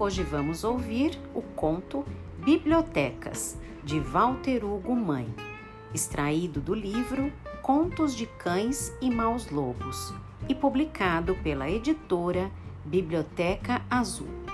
Hoje vamos ouvir o conto Bibliotecas, de Walter Hugo Mãe, extraído do livro Contos de Cães e Maus Lobos e publicado pela editora Biblioteca Azul.